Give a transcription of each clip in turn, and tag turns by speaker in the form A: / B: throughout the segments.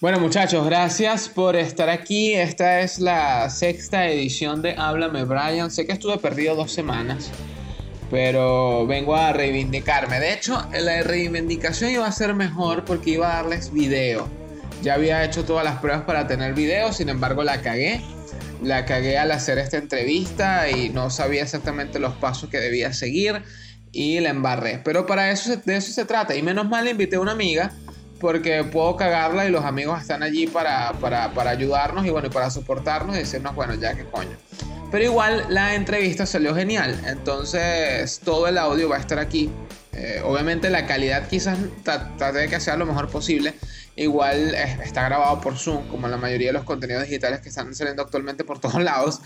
A: Bueno muchachos, gracias por estar aquí. Esta es la sexta edición de Háblame Brian. Sé que estuve perdido dos semanas, pero vengo a reivindicarme. De hecho, la reivindicación iba a ser mejor porque iba a darles video. Ya había hecho todas las pruebas para tener video, sin embargo la cagué. La cagué al hacer esta entrevista y no sabía exactamente los pasos que debía seguir y la embarré. Pero para eso de eso se trata. Y menos mal invité a una amiga porque puedo cagarla y los amigos están allí para, para, ayudarnos y bueno, para soportarnos y decirnos, bueno, ya que coño. Pero igual la entrevista salió genial, entonces todo el audio va a estar aquí. Eh, obviamente la calidad quizás trate que sea lo mejor posible. Igual está grabado por Zoom, como la mayoría de los contenidos digitales que están saliendo actualmente por todos lados.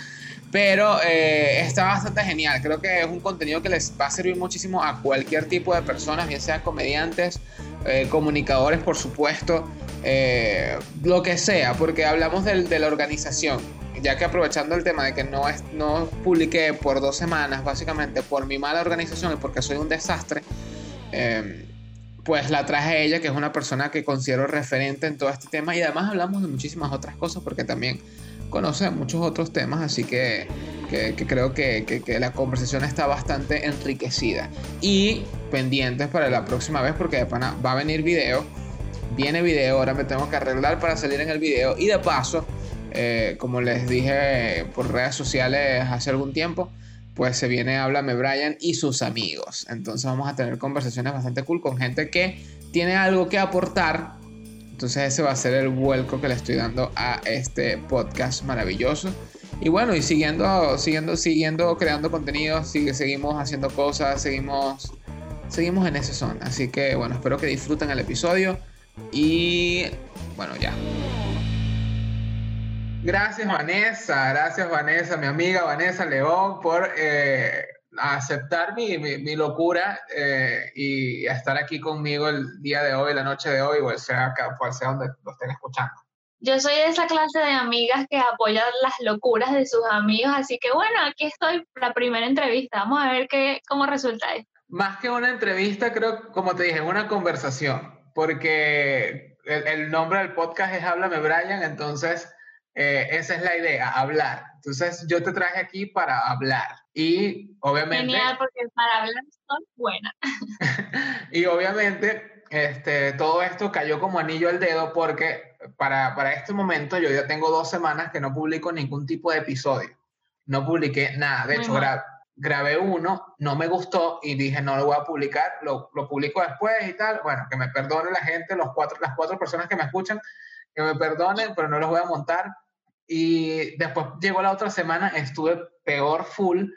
A: Pero eh, está bastante genial. Creo que es un contenido que les va a servir muchísimo a cualquier tipo de personas, bien sean comediantes, eh, comunicadores, por supuesto, eh, lo que sea, porque hablamos de la organización. Ya que aprovechando el tema de que no, es, no publiqué por dos semanas, básicamente por mi mala organización y porque soy un desastre, pues la traje a ella, que es una persona que considero referente en todo este tema. Y además hablamos de muchísimas otras cosas, porque también conoce muchos otros temas, así que, creo que, la conversación está bastante enriquecida. Y pendientes para la próxima vez, porque de pana va a venir video, viene video, ahora me tengo que arreglar para salir en el video. Y de paso, eh, como les dije por redes sociales hace algún tiempo, pues se viene Háblame Brian y sus amigos. Entonces vamos a tener conversaciones bastante cool con gente que tiene algo que aportar entonces ese va a ser el vuelco que le estoy dando a este podcast maravilloso. Y bueno, y siguiendo, siguiendo, siguiendo creando contenido, sigue, seguimos haciendo cosas, seguimos, seguimos en esa zona. Así que bueno, espero que disfruten el episodio. Y bueno, ya. Gracias Vanessa, gracias Vanessa, mi amiga Vanessa León, por eh, aceptar mi, mi, locura eh, y estar aquí conmigo el día de hoy, la noche de hoy, o sea, cual sea donde lo estén escuchando.
B: Yo soy de esa clase de amigas que apoyan las locuras de sus amigos, así que bueno, aquí estoy, la primera entrevista. Vamos a ver qué, cómo resulta esto.
A: Más que una entrevista, creo, como te dije, una conversación, porque el, el nombre del podcast es Háblame Brian, entonces eh, esa es la idea, hablar. Entonces yo te traje aquí para hablar y obviamente...
B: Genial, porque para hablar soy buena.
A: y obviamente este, todo esto cayó como anillo al dedo porque para, para este momento yo ya tengo dos semanas que no publico ningún tipo de episodio. No publiqué nada. De hecho, grabé uno, no me gustó y dije no lo voy a publicar, lo, lo publico después y tal. Bueno, que me perdone la gente, los cuatro, las cuatro personas que me escuchan, que me perdonen, pero no los voy a montar. Y después llegó la otra semana, estuve peor full,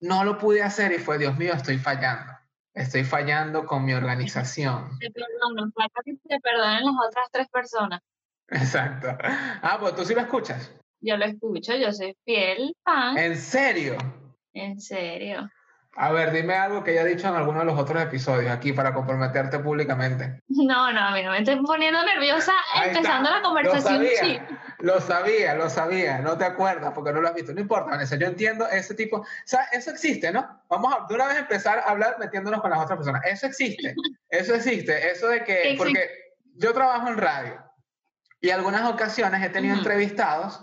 A: no lo pude hacer y fue, Dios mío, estoy fallando. Estoy fallando con mi organización.
B: Te perdono, que te perdonen las otras tres personas.
A: Exacto. Ah, pues tú sí lo escuchas.
B: Yo lo escucho, yo soy fiel fan.
A: ¿En serio?
B: En serio.
A: A ver, dime algo que haya dicho en alguno de los otros episodios aquí para comprometerte públicamente.
B: No, no, a mí no me estoy poniendo nerviosa empezando la conversación.
A: Lo sabía, lo sabía, lo sabía, no te acuerdas porque no lo has visto. No importa, Vanessa, yo entiendo ese tipo. O sea, eso existe, ¿no? Vamos a de una vez empezar a hablar metiéndonos con las otras personas. Eso existe, eso existe. Eso de que, porque yo trabajo en radio y algunas ocasiones he tenido entrevistados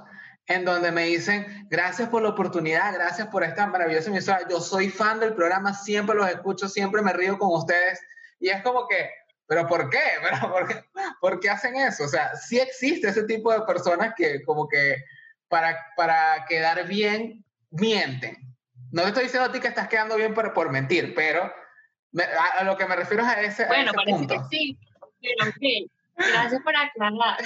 A: en donde me dicen, gracias por la oportunidad, gracias por esta maravillosa emisora, yo soy fan del programa, siempre los escucho, siempre me río con ustedes. Y es como que, ¿pero por qué? ¿Pero por qué? ¿Por qué hacen eso? O sea, sí existe ese tipo de personas que como que para, para quedar bien, mienten. No te estoy diciendo a ti que estás quedando bien por, por mentir, pero a, lo que me refiero es a ese,
B: bueno,
A: a ese
B: punto. que sí, pero Gracias por aclarar.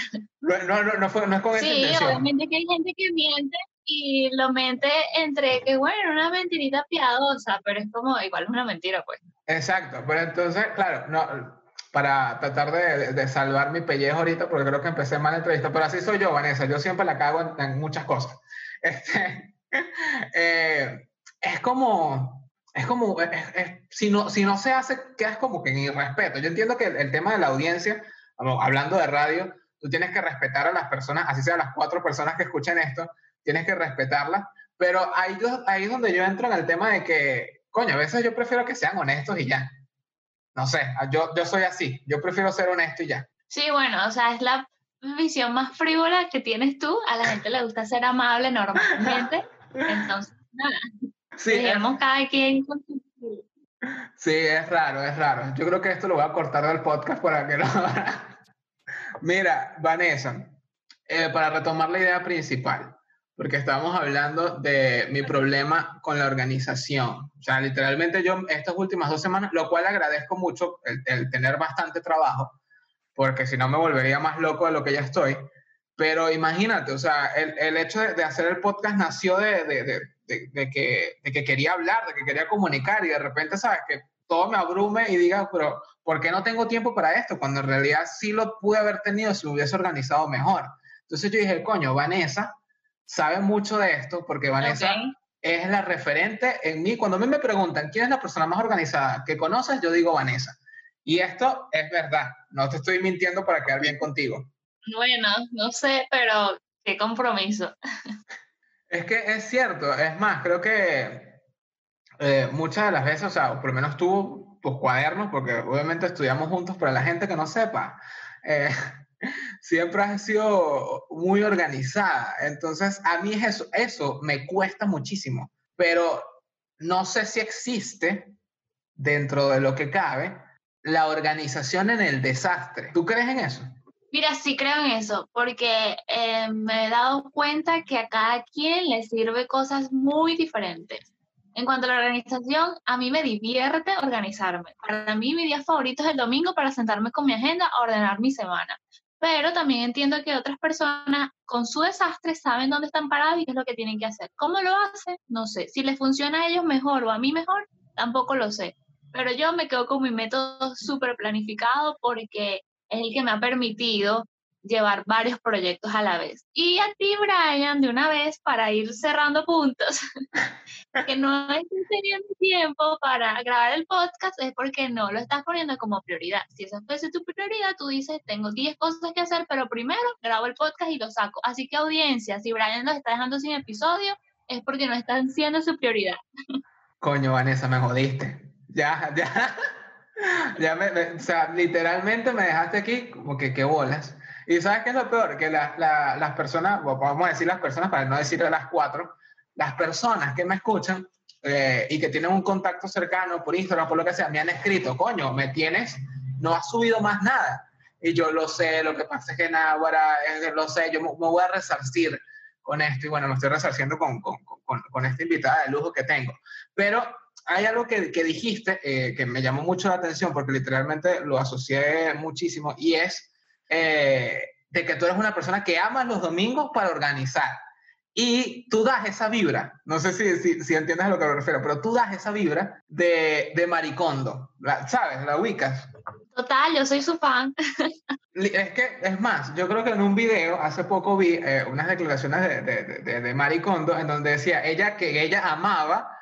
A: No, no, no, no, fue, no es con
B: sí,
A: esa
B: obviamente que hay gente que miente y lo mente entre que, bueno, una mentirita piadosa, pero es como, igual es una mentira, pues.
A: Exacto, pero entonces, claro, no, para tratar de, de, salvar mi pellejo ahorita, porque creo que empecé mal la entrevista, pero así soy yo, Vanessa, yo siempre la cago en, muchas cosas. Este, eh, es como, es como, si, no, si no se hace, quedas como que en irrespeto. Yo entiendo que el tema de la audiencia hablando de radio, tú tienes que respetar a las personas, así sean las cuatro personas que escuchen esto, tienes que respetarlas, pero ahí, ahí es donde yo entro en el tema de que, coño, a veces yo prefiero que sean honestos y ya. No sé, yo, yo soy así, yo prefiero ser honesto y ya.
B: Sí, bueno, o sea, es la, visión más frívola que tienes tú. A la gente le gusta ser amable normalmente. Entonces, nada. Sí, cada quien con su...
A: Sí, es raro, es raro. Yo creo que esto lo voy a cortar del podcast para que lo... Mira, Vanessa, eh, para retomar la idea principal, porque estamos hablando de mi problema con la organización. O sea, literalmente yo estas últimas dos semanas, lo cual agradezco mucho el, tener bastante trabajo, porque si no me volvería más loco de lo que ya estoy. Pero imagínate, o sea, el, el hecho de, hacer el podcast nació de, de, que, de que quería hablar, de que quería comunicar y de repente, ¿sabes? Que todo me abrume y diga, pero ¿por qué no tengo tiempo para esto? Cuando en realidad sí lo pude haber tenido si me hubiese organizado mejor. Entonces yo dije, coño, Vanessa sabe mucho de esto porque Vanessa es la referente en mí. Cuando a mí me preguntan quién es la persona más organizada que conoces, yo digo Vanessa. Y esto es verdad, no te estoy mintiendo para quedar bien contigo.
B: Bueno, no sé, pero qué compromiso.
A: Es que es cierto, es más, creo que eh, muchas de las veces, o sea, por lo menos tú, tus cuadernos, porque obviamente estudiamos juntos, pero la gente que no sepa, eh, siempre has sido muy organizada. Entonces, a mí eso, eso me cuesta muchísimo, pero no sé si existe dentro de lo que cabe la organización en el desastre. ¿Tú crees en eso?
B: Mira, sí creo en eso, porque eh, me he dado cuenta que a cada quien le sirve cosas muy diferentes. En cuanto a la organización, a mí me divierte organizarme. Para mí mi día favorito es el domingo para sentarme con mi agenda a ordenar mi semana. Pero también entiendo que otras personas con su desastre saben dónde están parados y qué es lo que tienen que hacer. ¿Cómo lo hacen? No sé. Si les funciona a ellos mejor o a mí mejor, tampoco lo sé. Pero yo me quedo con mi método súper planificado porque es el que me ha permitido llevar varios proyectos a la vez. Y a ti, Brian, de una vez, para ir cerrando puntos, que no estás teniendo tiempo para grabar el podcast es porque no lo estás poniendo como prioridad. Si esa fuese tu prioridad, tú dices, tengo 10 cosas que hacer, pero primero grabo el podcast y lo saco. Así que audiencia, si Brian los está dejando sin episodio, es porque no están siendo su prioridad.
A: Coño, Vanessa, me jodiste. Ya, ya. Ya me, o sea, literalmente me dejaste aquí como que qué bolas. Y ¿sabes qué es lo peor? Que las personas, vamos a decir las personas para no decir las cuatro, las personas que me escuchan eh, y que tienen un contacto cercano por Instagram, por lo que sea, me han escrito, coño, me tienes, no has subido más nada. Y yo lo sé, lo que pasa es que nada, ahora lo sé, yo me, voy a resarcir con esto y bueno, me estoy resarciendo con, con, con, con esta invitada de lujo que tengo. Pero hay algo que, que dijiste eh, que me llamó mucho la atención porque literalmente lo asocié muchísimo y es eh, de que tú eres una persona que amas los domingos para organizar. Y tú das esa vibra, no sé si, si, si entiendes a lo que me refiero, pero tú das esa vibra de, de maricondo, ¿sabes? La ubicas.
B: Total, yo soy su fan.
A: Es que, es más, yo creo que en un video hace poco vi eh, unas declaraciones de, de, de, de, Maricondo en donde decía ella que ella amaba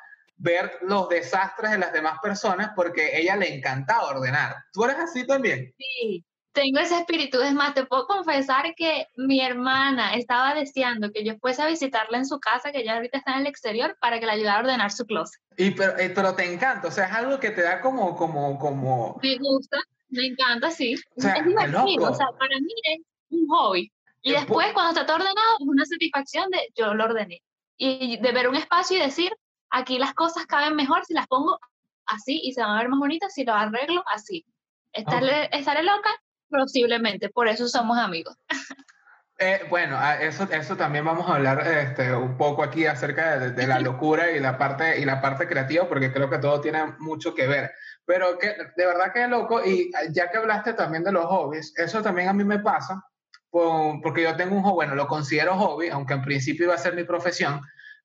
A: ver los desastres de las demás personas porque ella le encantaba ordenar. ¿Tú eres así también?
B: Sí, tengo ese espíritu. Es más, te puedo confesar que mi hermana estaba deseando que yo fuese a visitarla en su casa, que ella ahorita está en el exterior, para que la ayudara a ordenar su closet.
A: Y pero, eh, pero te encanta, o sea, es algo que te da como, como, como...
B: Me gusta, me encanta, sí. O sea, es divertido, o sea, para mí es un hobby. Y después, cuando está todo ordenado, es una satisfacción de yo lo ordené. Y de ver un espacio y decir, aquí las cosas caben mejor si las pongo así y se van a ver más bonitas si lo arreglo así. ¿Estaré, ¿estaré loca? Posiblemente, por eso somos amigos.
A: Eh, bueno, eso, eso también vamos a hablar este, un poco aquí acerca de, la locura y la, parte, y la parte creativa, porque creo que todo tiene mucho que ver. Pero que de verdad que es loco, y ya que hablaste también de los hobbies, eso también a mí me pasa, porque yo tengo un hobby, bueno, lo considero hobby, aunque en principio iba a ser mi profesión,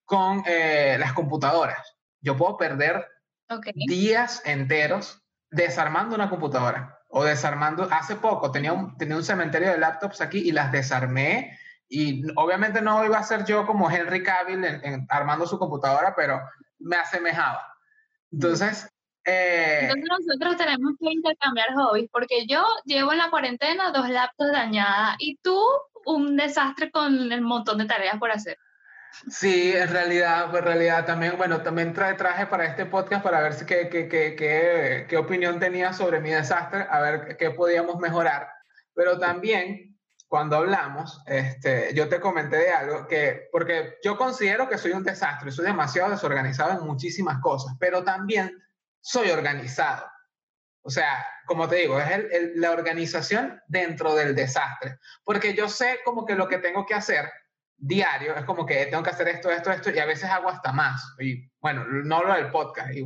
A: con eh, las computadoras. Yo puedo perder días enteros desarmando una computadora o desarmando. Hace poco tenía un, tenía un cementerio de laptops aquí y las desarmé. Y obviamente no iba a ser yo como Henry Cavill armando su computadora, pero me asemejaba. Entonces,
B: eh, Entonces nosotros tenemos que intercambiar hobbies, porque yo llevo en la cuarentena dos laptops dañadas y tú un desastre con el montón de tareas por hacer.
A: Sí, en realidad, en realidad también, bueno, también trae, traje para este podcast para ver si, qué, qué, qué, qué, opinión tenía sobre mi desastre, a ver qué podíamos mejorar. Pero también cuando hablamos, este, yo te comenté de algo que, porque yo considero que soy un desastre, soy demasiado desorganizado en muchísimas cosas, pero también soy organizado. O sea, como te digo, es la organización dentro del desastre, porque yo sé como que lo que tengo que hacer diario es como que tengo que hacer esto, esto, esto, y a veces hago hasta más. Y bueno, no hablo del podcast, y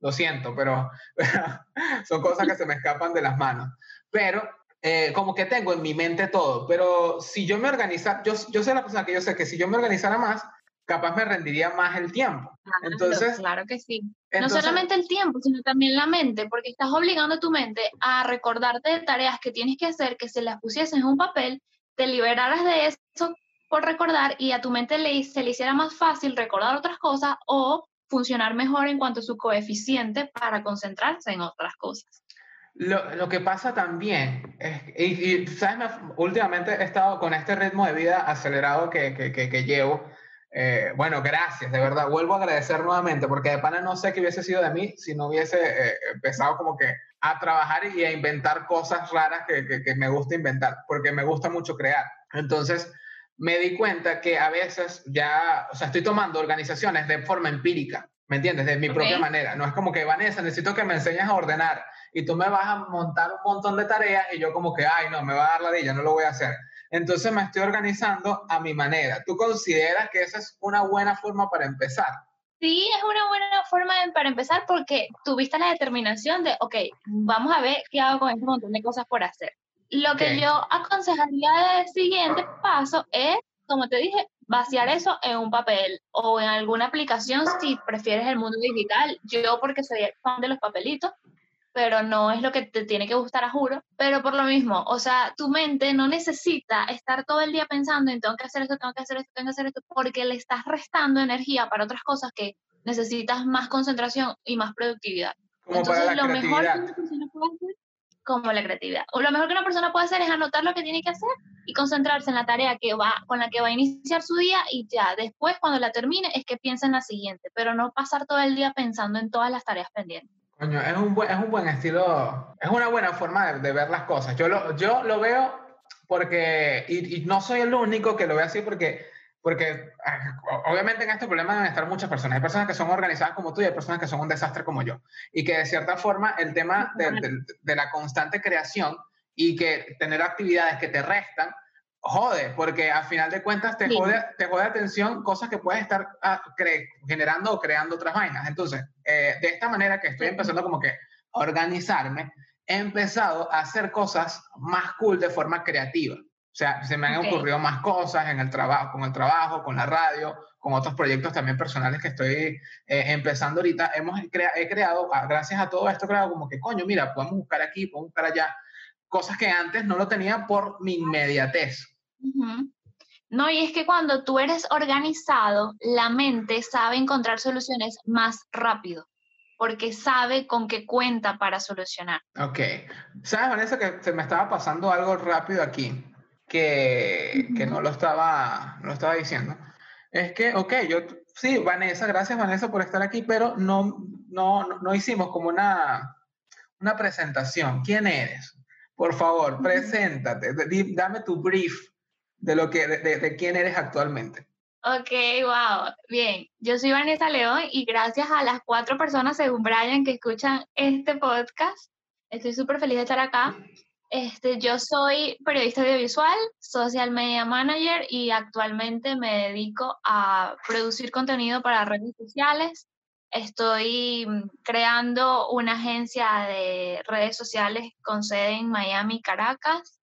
A: lo siento, pero, son cosas que se me escapan de las manos. Pero eh, como que tengo en mi mente todo, pero si yo me organizara, yo, yo soy la persona que yo sé que si yo me organizara más, capaz me rendiría más el tiempo. entonces,
B: claro que sí. no solamente el tiempo, sino también la mente, porque estás obligando a tu mente a recordarte de tareas que tienes que hacer, que se las pusieses en un papel, te liberaras de eso por recordar y a tu mente le, se le hiciera más fácil recordar otras cosas o funcionar mejor en cuanto a su coeficiente para concentrarse en otras cosas.
A: Lo, lo, que pasa también, es, y, sabes, últimamente he estado con este ritmo de vida acelerado que, que, que, llevo. Eh, bueno, gracias, de verdad. Vuelvo a agradecer nuevamente, porque de pana no sé qué hubiese sido de mí si no hubiese eh, empezado como que a trabajar y a inventar cosas raras que, que, me gusta inventar, porque me gusta mucho crear. Entonces, me di cuenta que a veces ya, o sea, estoy tomando organizaciones de forma empírica, ¿me entiendes? De mi propia manera. No es como que, Vanessa, necesito que me enseñes a ordenar y tú me vas a montar un montón de tareas y yo como que, ay, no, me va a dar la de no lo voy a hacer. Entonces me estoy organizando a mi manera. ¿Tú consideras que esa es una buena forma para empezar?
B: Sí, es una buena forma para empezar porque tuviste la determinación de, ok, vamos a ver qué hago con este montón de cosas por hacer. Lo que yo aconsejaría de siguiente paso es, como te dije, vaciar eso en un papel o en alguna aplicación si prefieres el mundo digital. Yo porque soy fan de los papelitos, pero no es lo que te tiene que gustar a juro. Pero por lo mismo, o sea, tu mente no necesita estar todo el día pensando en tengo que hacer esto, tengo que hacer esto, tengo que hacer esto, porque le estás restando energía para otras cosas que necesitas más concentración y más productividad.
A: Entonces, lo mejor que
B: una persona puede hacer, como la creatividad, o lo mejor que una persona puede hacer es anotar lo que tiene que hacer y concentrarse en la tarea que va, con la que va a iniciar su día y ya después, cuando la termine, es que piensa en la siguiente, pero no pasar todo el día pensando en todas las tareas pendientes
A: es un, buen, es un buen estilo, es una buena forma de, ver las cosas. Yo lo, yo lo veo porque, y, no soy el único que lo ve así porque, porque ah, obviamente en este problema deben estar muchas personas. Hay personas que son organizadas como tú y hay personas que son un desastre como yo. Y que de cierta forma el tema de, de la constante creación y que tener actividades que te restan, jode, porque al final de cuentas te, jode, te jode atención cosas que puedes estar ah, generando o creando otras vainas. Entonces, eh, de esta manera que estoy empezando como que a organizarme, he empezado a hacer cosas más cool de forma creativa. O sea, se me han ocurrido más cosas en el trabajo, con el trabajo, con la radio, con otros proyectos también personales que estoy eh, empezando ahorita. Hemos he creado, ah, gracias a todo esto, he creado como que, coño, mira, podemos buscar aquí, podemos buscar allá, cosas que antes no lo tenía por mi inmediatez.
B: No, y es que cuando tú eres organizado, la mente sabe encontrar soluciones más rápido, porque sabe con qué cuenta para solucionar.
A: Ok. ¿Sabes, Vanessa, que se me estaba pasando algo rápido aquí, que, que no, lo estaba, no lo estaba diciendo? Es que, ok, yo, sí, Vanessa, gracias Vanessa por estar aquí, pero no, no, no hicimos como una, una presentación. ¿Quién eres? Por favor, preséntate, dame tu brief de, lo que, de, de, quién eres actualmente.
B: Ok, wow. Bien, yo soy Vanessa León y gracias a las cuatro personas, según Brian, que escuchan este podcast, estoy súper feliz de estar acá. Este, yo soy periodista audiovisual, social media manager y actualmente me dedico a producir contenido para redes sociales. Estoy mm, creando una agencia de redes sociales con sede en Miami, Caracas.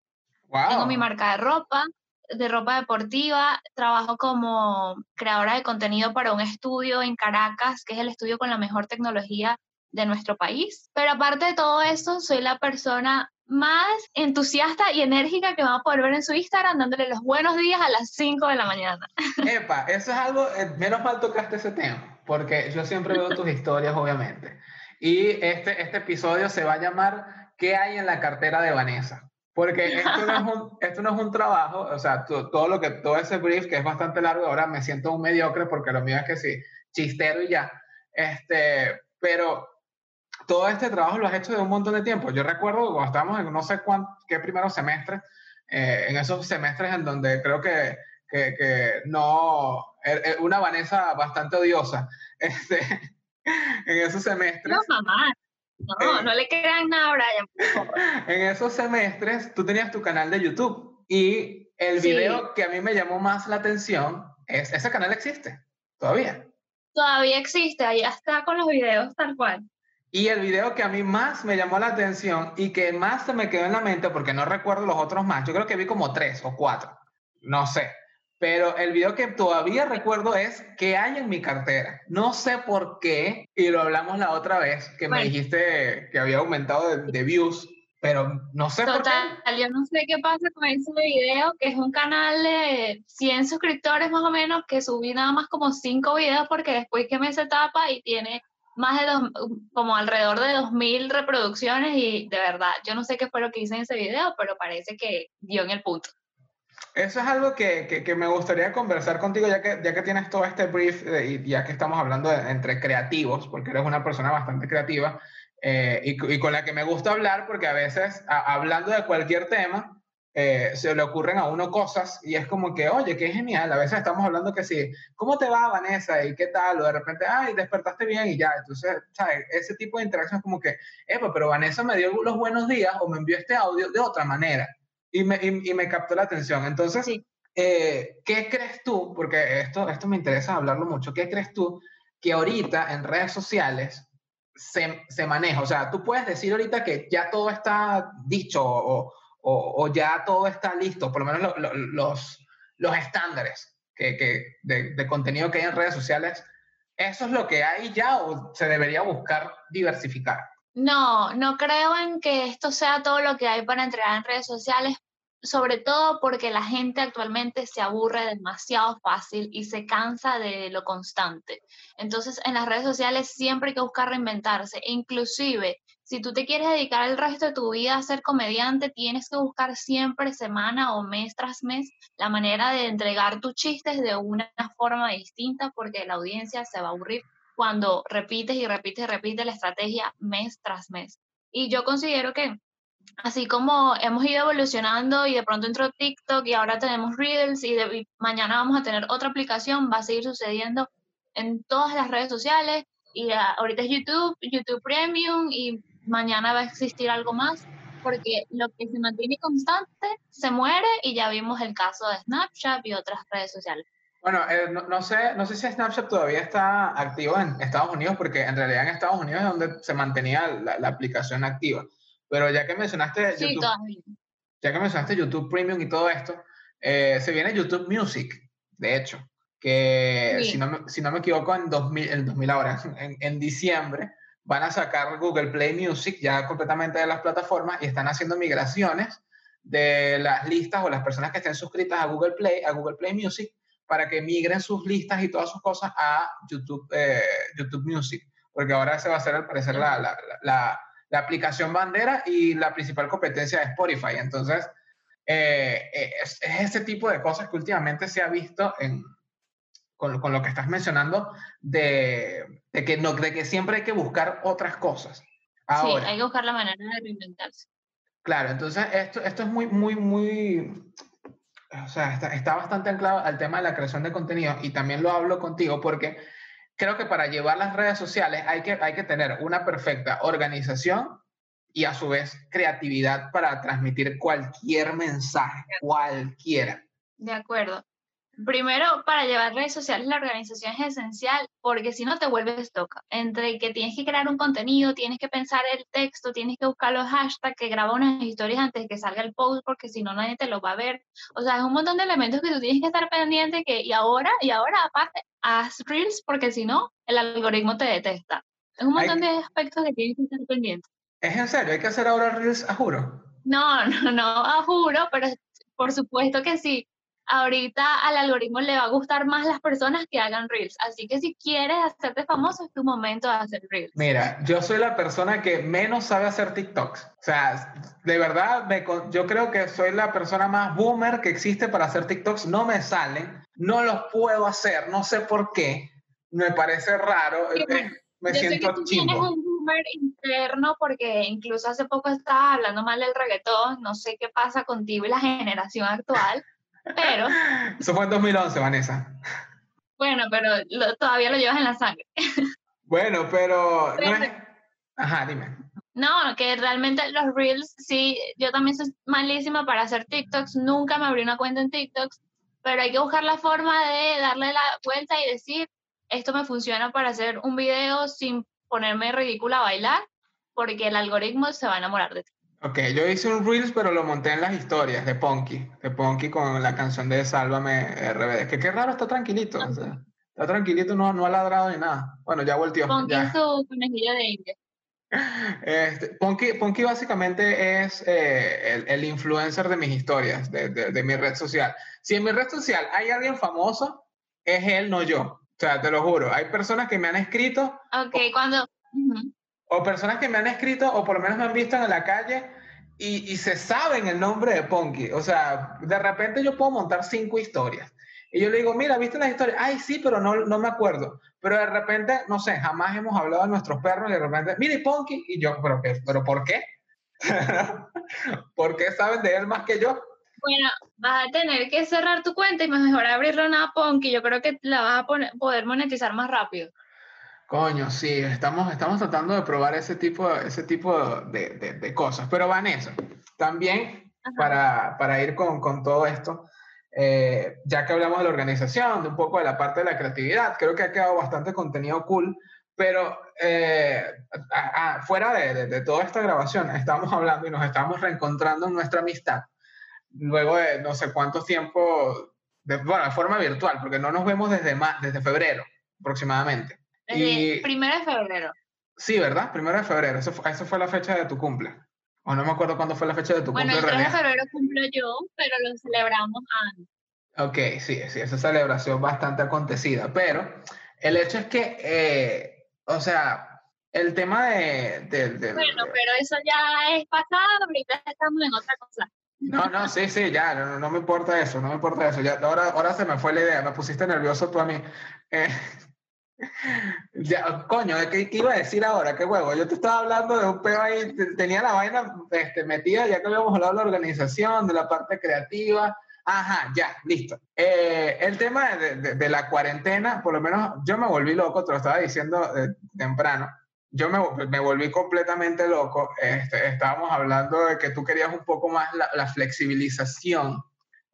B: Wow. Tengo mi marca de ropa, de ropa deportiva, trabajo como creadora de contenido para un estudio en Caracas, que es el estudio con la mejor tecnología de nuestro país. Pero aparte de todo eso, soy la persona más entusiasta y enérgica que va a poder ver en su Instagram dándole los buenos días a las 5 de la mañana.
A: Epa, eso es algo, eh, menos mal tocaste ese tema, porque yo siempre veo tus historias, obviamente. Y este, este episodio se va a llamar ¿Qué hay en la cartera de Vanessa? Porque esto no, es un, esto no es un trabajo, o sea, todo lo que, todo ese brief que es bastante largo, ahora me siento un mediocre porque lo mío es que sí, chistero y ya. Este, pero todo este trabajo lo has hecho de un montón de tiempo. Yo recuerdo cuando estábamos en no sé cuánto, qué primero semestre, eh, en esos semestres en donde creo que, que, que no, er, er, una Vanessa bastante odiosa, este, en esos semestres.
B: No, mamá. No, no le crean nada a Brian.
A: en esos semestres tú tenías tu canal de YouTube y el video que a mí me llamó más la atención es, ese canal existe, todavía.
B: Todavía existe, ahí está con los videos tal cual.
A: Y el video que a mí más me llamó la atención y que más se me quedó en la mente, porque no recuerdo los otros más, yo creo que vi como tres o cuatro, no sé. Pero el video que todavía recuerdo es ¿Qué hay en mi cartera? No sé por qué, y lo hablamos la otra vez, que me dijiste que había aumentado de, views, pero no sé por qué.
B: Yo no sé qué pasa con ese video, que es un canal de 100 suscriptores más o menos, que subí nada más como 5 videos porque después que me se tapa y tiene más de dos, como alrededor de 2.000 reproducciones y de verdad, yo no sé qué fue lo que hice en ese video, pero parece que dio en el punto.
A: Eso es algo que, que, me gustaría conversar contigo, ya que, ya que tienes todo este brief y ya que estamos hablando entre creativos, porque eres una persona bastante creativa eh, y, y, con la que me gusta hablar, porque a veces, hablando de cualquier tema, eh, se le ocurren a uno cosas y es como que, oye, qué genial. A veces estamos hablando que sí, ¿cómo te va, Vanessa? ¿Y qué tal? O de repente, ay, despertaste bien y ya. Entonces, ¿sabes? Ese tipo de interacción es como que, pero Vanessa me dio los buenos días o me envió este audio de otra manera y me, y, me captó la atención. Entonces, eh, ¿qué crees tú? Porque esto, esto me interesa hablarlo mucho. ¿Qué crees tú que ahorita en redes sociales se, se maneja? O sea, tú puedes decir ahorita que ya todo está dicho o o, ya todo está listo, por lo menos los, los estándares que, de, contenido que hay en redes sociales, ¿eso es lo que hay ya o se debería buscar diversificar?
B: No, no creo en que esto sea todo lo que hay para entregar en redes sociales, sobre todo porque la gente actualmente se aburre demasiado fácil y se cansa de lo constante. Entonces, en las redes sociales siempre hay que buscar reinventarse, inclusive si tú te quieres dedicar el resto de tu vida a ser comediante, tienes que buscar siempre semana o mes tras mes la manera de entregar tus chistes de una forma distinta porque la audiencia se va a aburrir cuando repites y repites y repites la estrategia mes tras mes. Y yo considero que así como hemos ido evolucionando y de pronto entró TikTok y ahora tenemos Reels y, y mañana vamos a tener otra aplicación, va a seguir sucediendo en todas las redes sociales y ahorita es YouTube, YouTube Premium y mañana va a existir algo más, porque lo que se mantiene constante se muere y ya vimos el caso de Snapchat y otras redes sociales.
A: Bueno, eh, no, sé, no sé si Snapchat todavía está activo en Estados Unidos, porque en realidad en Estados Unidos es donde se mantenía la, aplicación activa. Pero ya que mencionaste YouTube, ya que mencionaste YouTube Premium y todo esto, eh, se viene YouTube Music, de hecho, que si, no, si no me equivoco, en 2000, en 2000 ahora, en, en diciembre, van a sacar Google Play Music ya completamente de las plataformas y están haciendo migraciones de las listas o las personas que estén suscritas a Google Play, a Google Play Music, para que migren sus listas y todas sus cosas a YouTube, eh, YouTube Music, porque ahora se va a hacer al parecer la, la, la, aplicación bandera y la principal competencia de Spotify. Entonces, eh, eh, es, es, ese tipo de cosas que últimamente se ha visto en, con, con, lo que estás mencionando, de, de, que no, de que siempre hay que buscar otras cosas.
B: Ahora, sí, hay que buscar la manera de reinventarse.
A: Claro, entonces esto, esto es muy, muy, muy, o sea, está, está bastante anclado al tema de la creación de contenido y también lo hablo contigo porque creo que para llevar las redes sociales hay que, hay que tener una perfecta organización y a su vez creatividad para transmitir cualquier mensaje, cualquiera.
B: De acuerdo. Primero, para llevar redes sociales la organización es esencial porque si no te vuelves toca. Entre que tienes que crear un contenido, tienes que pensar el texto, tienes que buscar los hashtags, que graba unas historias antes de que salga el post porque si no nadie te lo va a ver. O sea, es un montón de elementos que tú tienes que estar pendiente que y ahora, y ahora aparte, haz reels porque si no, el algoritmo te detesta. Es un montón de aspectos que tienes que estar pendiente.
A: ¿Es en serio? ¿Hay que hacer ahora reels a juro?
B: No, no, no, a juro, pero por supuesto que sí ahorita al algoritmo le va a gustar más las personas que hagan reels. Así que si quieres hacerte famoso, es tu momento de hacer reels.
A: Mira, yo soy la persona que menos sabe hacer TikToks. O sea, de verdad, me, yo creo que soy la persona más boomer que existe para hacer TikToks. No me salen, no los puedo hacer, no sé por qué. Me parece raro. Eh, me siento chimbo
B: boomer interno porque incluso hace poco estaba hablando mal del reggaetón, no sé qué pasa contigo y la generación actual, pero...
A: Eso fue en 2011, Vanessa.
B: Bueno, pero todavía lo llevas en la sangre.
A: Bueno, pero... Ajá, dime.
B: No, que realmente los reels, sí, yo también soy malísima para hacer TikToks, nunca me abrí una cuenta en TikToks, pero hay que buscar la forma de darle la vuelta y decir, esto me funciona para hacer un video sin ponerme ridícula a bailar, porque el algoritmo se va a enamorar de ti.
A: Ok, yo hice un Reels, pero lo monté en las historias de Ponky, de Ponky con la canción de Sálvame RBD, que qué raro, está tranquilito, está tranquilito, no, no ha ladrado ni nada. Bueno, ya volteó.
B: Ponky es su conejillo de India.
A: Este, Ponky, básicamente es eh, el, influencer de mis historias, de, de, mi red social. Si en mi red social hay alguien famoso, es él, no yo. O sea, te lo juro. Hay personas que me han escrito.
B: Ok, cuando.
A: O personas que me han escrito, o por lo menos me han visto en la calle y, y se saben el nombre de Ponky. O sea, de repente yo puedo montar cinco historias. Y yo le digo, mira, ¿viste las historias? Ay, sí, pero no, no me acuerdo. Pero de repente, no sé, jamás hemos hablado de nuestros perros y de repente, mira, y Ponky. Y yo, ¿pero qué? ¿Pero por qué? ¿Por qué saben de él más que yo?
B: Bueno, vas a tener que cerrar tu cuenta y mejor abrirlo a Ponky. Yo creo que la vas a poder monetizar más rápido.
A: Coño, sí, estamos, estamos tratando de probar ese tipo, ese tipo de, de, cosas. Pero Vanessa, también para, para, ir con, con todo esto, eh, ya que hablamos de la organización, de un poco de la parte de la creatividad, creo que ha quedado bastante contenido cool, pero eh, fuera de, de, toda esta grabación, estamos hablando y nos estamos reencontrando en nuestra amistad luego de no sé cuánto tiempo, de, bueno, de forma virtual, porque no nos vemos desde, desde febrero aproximadamente.
B: Desde primero de febrero.
A: Sí, ¿verdad? Primero de febrero. Eso fue, eso fue la fecha de tu cumple. O no me acuerdo cuándo fue la fecha de tu
B: cumple.
A: Bueno,
B: el 3 de febrero cumplo yo, pero lo celebramos antes.
A: Ok, sí, sí, esa celebración bastante acontecida. Pero el hecho es que, eh, o sea, el tema de, de,
B: Bueno, pero eso ya es pasado, ahorita estamos en otra cosa.
A: No, no, sí, sí, ya, no, me importa eso, no me importa eso. Ya, ahora, ahora se me fue la idea, me pusiste nervioso tú a mí. Eh, ya, coño, ¿qué, ¿qué, iba a decir ahora? ¿Qué huevo? Yo te estaba hablando de un peo ahí, tenía la vaina este, metida, ya que habíamos hablado de la organización, de la parte creativa. Ajá, ya, listo. Eh, el tema de, de, la cuarentena, por lo menos yo me volví loco, te lo estaba diciendo eh, temprano yo me, me, volví completamente loco. Este, estábamos hablando de que tú querías un poco más la, la flexibilización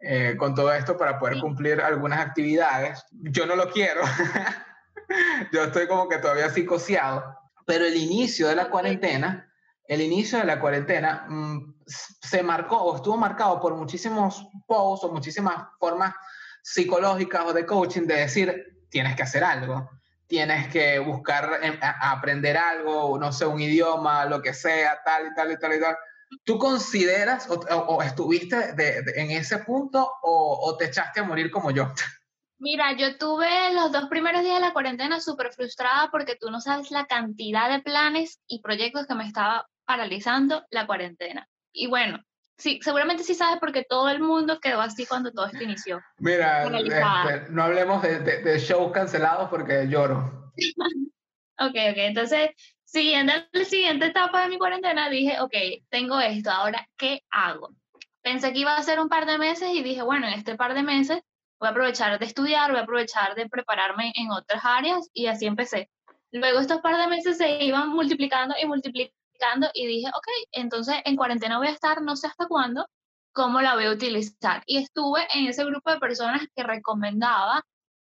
A: eh, con todo esto para poder cumplir algunas actividades. Yo no lo quiero. Yo estoy como que todavía psicoseado. Pero el inicio de la cuarentena, el inicio de la cuarentena mm, se marcó o estuvo marcado por muchísimos posts o muchísimas formas psicológicas o de coaching de decir, tienes que hacer algo tienes que buscar em, aprender algo, no sé, un idioma, lo que sea, tal y tal y tal y tal. ¿Tú consideras o, estuviste en ese punto o, te echaste a morir como yo?
B: Mira, yo tuve los dos primeros días de la cuarentena súper frustrada porque tú no sabes la cantidad de planes y proyectos que me estaba paralizando la cuarentena. Y bueno, Sí, seguramente sí sabes porque todo el mundo quedó así cuando todo esto inició.
A: Mira, este, no hablemos de, de, shows cancelados porque lloro.
B: ok, ok, entonces, siguiendo la siguiente etapa de mi cuarentena, dije, ok, tengo esto, ahora, ¿qué hago? Pensé que iba a ser un par de meses y dije, bueno, en este par de meses voy a aprovechar de estudiar, voy a aprovechar de prepararme en otras áreas y así empecé. Luego estos par de meses se iban multiplicando y multiplicando y dije, ok, entonces en cuarentena voy a estar no sé hasta cuándo, ¿cómo la voy a utilizar? Y estuve en ese grupo de personas que recomendaba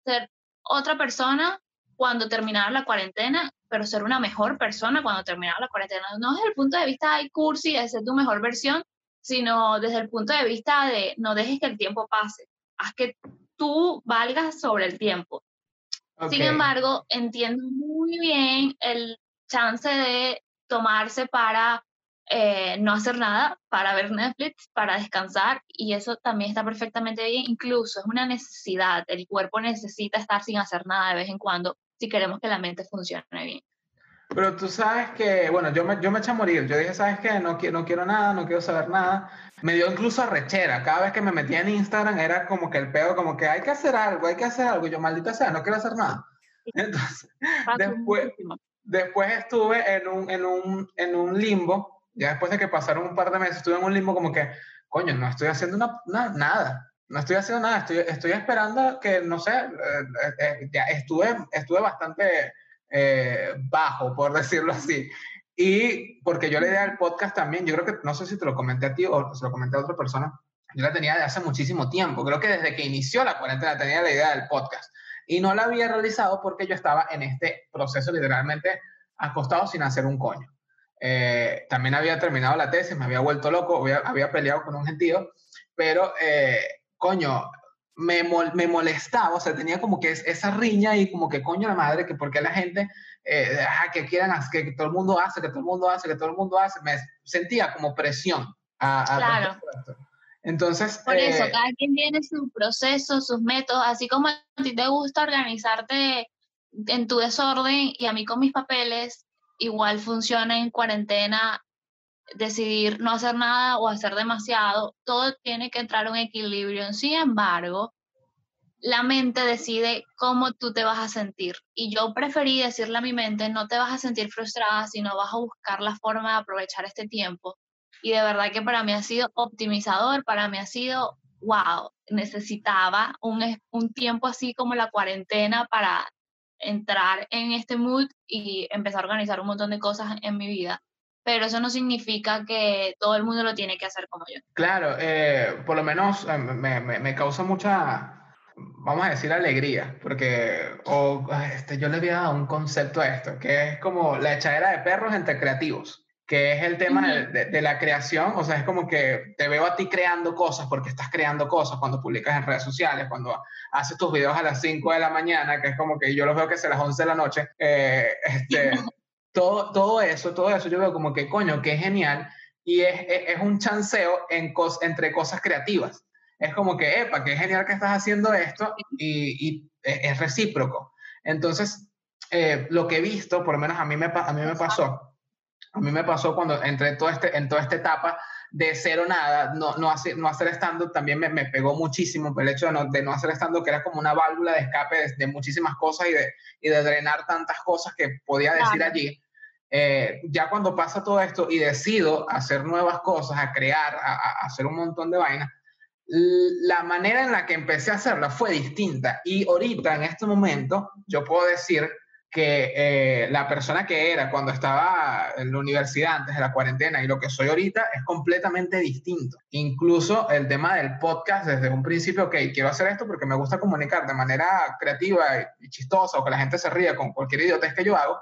B: ser otra persona cuando terminara la cuarentena, pero ser una mejor persona cuando terminara la cuarentena. No desde el punto de vista de cursi, de ser tu mejor versión, sino desde el punto de vista de no dejes que el tiempo pase, haz que tú valgas sobre el tiempo. Sin embargo, entiendo muy bien el chance de tomarse para eh, no hacer nada, para ver Netflix, para descansar, y eso también está perfectamente bien, incluso es una necesidad, el cuerpo necesita estar sin hacer nada de vez en cuando si queremos que la mente funcione bien.
A: Pero tú sabes que, bueno, yo me, yo me eché a morir, yo dije, ¿sabes qué? No, no quiero nada, no quiero saber nada. Me dio incluso arrechera, cada vez que me metía en Instagram era como que el pedo, como que hay que hacer algo, hay que hacer algo, yo maldita sea, no quiero hacer nada. Entonces, después, después estuve en un, en, un, en un limbo, ya después de que pasaron un par de meses, estuve en un limbo como que, coño, no estoy haciendo una, nada, no estoy haciendo nada, estoy, estoy esperando que, no sé, eh, eh, ya estuve, estuve bastante eh, bajo, por decirlo así. Y porque yo la idea del podcast también, yo creo que, no sé si te lo comenté a ti o se lo comenté a otra persona, yo la tenía de hace muchísimo tiempo, creo que desde que inició la cuarentena tenía la idea del podcast. Y no la había realizado porque yo estaba en este proceso literalmente acostado sin hacer un coño. Eh, también había terminado la tesis, me había vuelto loco, había, peleado con un gentío, pero, eh, coño, me, me, molestaba, o sea, tenía como que esa riña y como que, coño, la madre, que porque la gente, eh, que quieran, que, todo el mundo hace, que todo el mundo hace, que todo el mundo hace, me sentía como presión. A,
B: claro.
A: Entonces.
B: Por eso, eh, cada quien tiene su proceso, sus métodos, así como a ti te gusta organizarte en tu desorden y a mí con mis papeles, igual funciona en cuarentena decidir no hacer nada o hacer demasiado, todo tiene que entrar en un equilibrio. Sin embargo, la mente decide cómo tú te vas a sentir. Y yo preferí decirle a mi mente, no te vas a sentir frustrada, sino vas a buscar la forma de aprovechar este tiempo y de verdad que para mí ha sido optimizador, para mí ha sido, wow, necesitaba un, un tiempo así como la cuarentena para entrar en este mood y empezar a organizar un montón de cosas en mi vida. Pero eso no significa que todo el mundo lo tiene que hacer como yo.
A: Claro, eh, por lo menos eh, me, me, me, causa mucha, vamos a decir, alegría, porque o este, yo le había dado un concepto a esto, que es como la echadera de perros entre creativos que es el tema de, la creación, o sea, es como que te veo a ti creando cosas porque estás creando cosas cuando publicas en redes sociales, cuando haces tus videos a las 5 de la mañana, que es como que yo los veo que es a las 11 de la noche, eh, este, todo, todo eso, todo eso yo veo como que coño, que genial, y es, es, un chanceo en entre cosas creativas. Es como que, epa, qué genial que estás haciendo esto y, y es recíproco. Entonces, eh, lo que he visto, por lo menos a mí me, a mí me pasó, a mí me pasó cuando entré todo este, en toda esta etapa de cero nada, no, no, hacer, no hacer stand-up también me, me, pegó muchísimo el hecho de no, de no hacer stand-up, que era como una válvula de escape de, muchísimas cosas y de, y de, drenar tantas cosas que podía decir allí. Eh, ya cuando pasa todo esto y decido hacer nuevas cosas, a crear, a, a hacer un montón de vainas, la manera en la que empecé a hacerla fue distinta. Y ahorita, en este momento, yo puedo decir que eh, la persona que era cuando estaba en la universidad antes de la cuarentena y lo que soy ahorita es completamente distinto. Incluso el tema del podcast desde un principio, ok, quiero hacer esto porque me gusta comunicar de manera creativa y chistosa o que la gente se ría con cualquier idiotez que yo hago,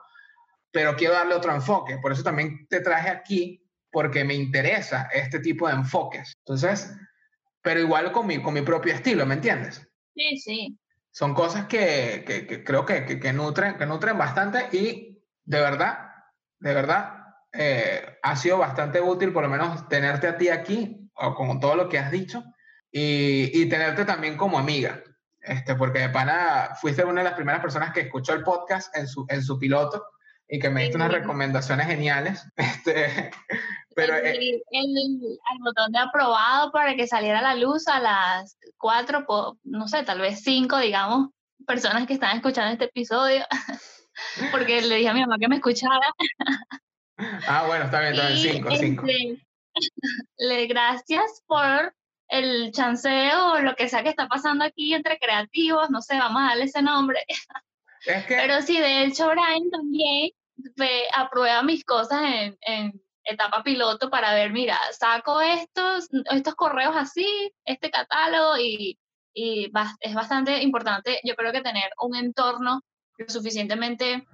A: pero quiero darle otro enfoque. Por eso también te traje aquí porque me interesa este tipo de enfoques. Entonces, pero igual con mi, con mi propio estilo, ¿me entiendes?
B: Sí, sí
A: son cosas que, que, creo que, que, nutren, que nutren bastante y de verdad, de verdad, eh, ha sido bastante útil por lo menos tenerte a ti aquí, o con todo lo que has dicho, y, y tenerte también como amiga. Este, porque de pana fuiste una de las primeras personas que escuchó el podcast en su, en su piloto y que me diste unas recomendaciones geniales. Este, pero,
B: el, eh, el, botón de aprobado para que saliera a la luz a las cuatro, no sé, tal vez cinco, digamos, personas que están escuchando este episodio, porque le dije a mi mamá que me escuchara.
A: Ah, bueno, está bien, está bien, cinco, cinco.
B: le gracias por el chanceo o lo que sea que está pasando aquí entre creativos, no sé, vamos a darle ese nombre. Pero sí, de hecho, Brian también aprueba mis cosas en, en etapa piloto para ver, mira, saco estos, estos correos así, este catálogo y, y es bastante importante, yo creo que tener un entorno lo suficientemente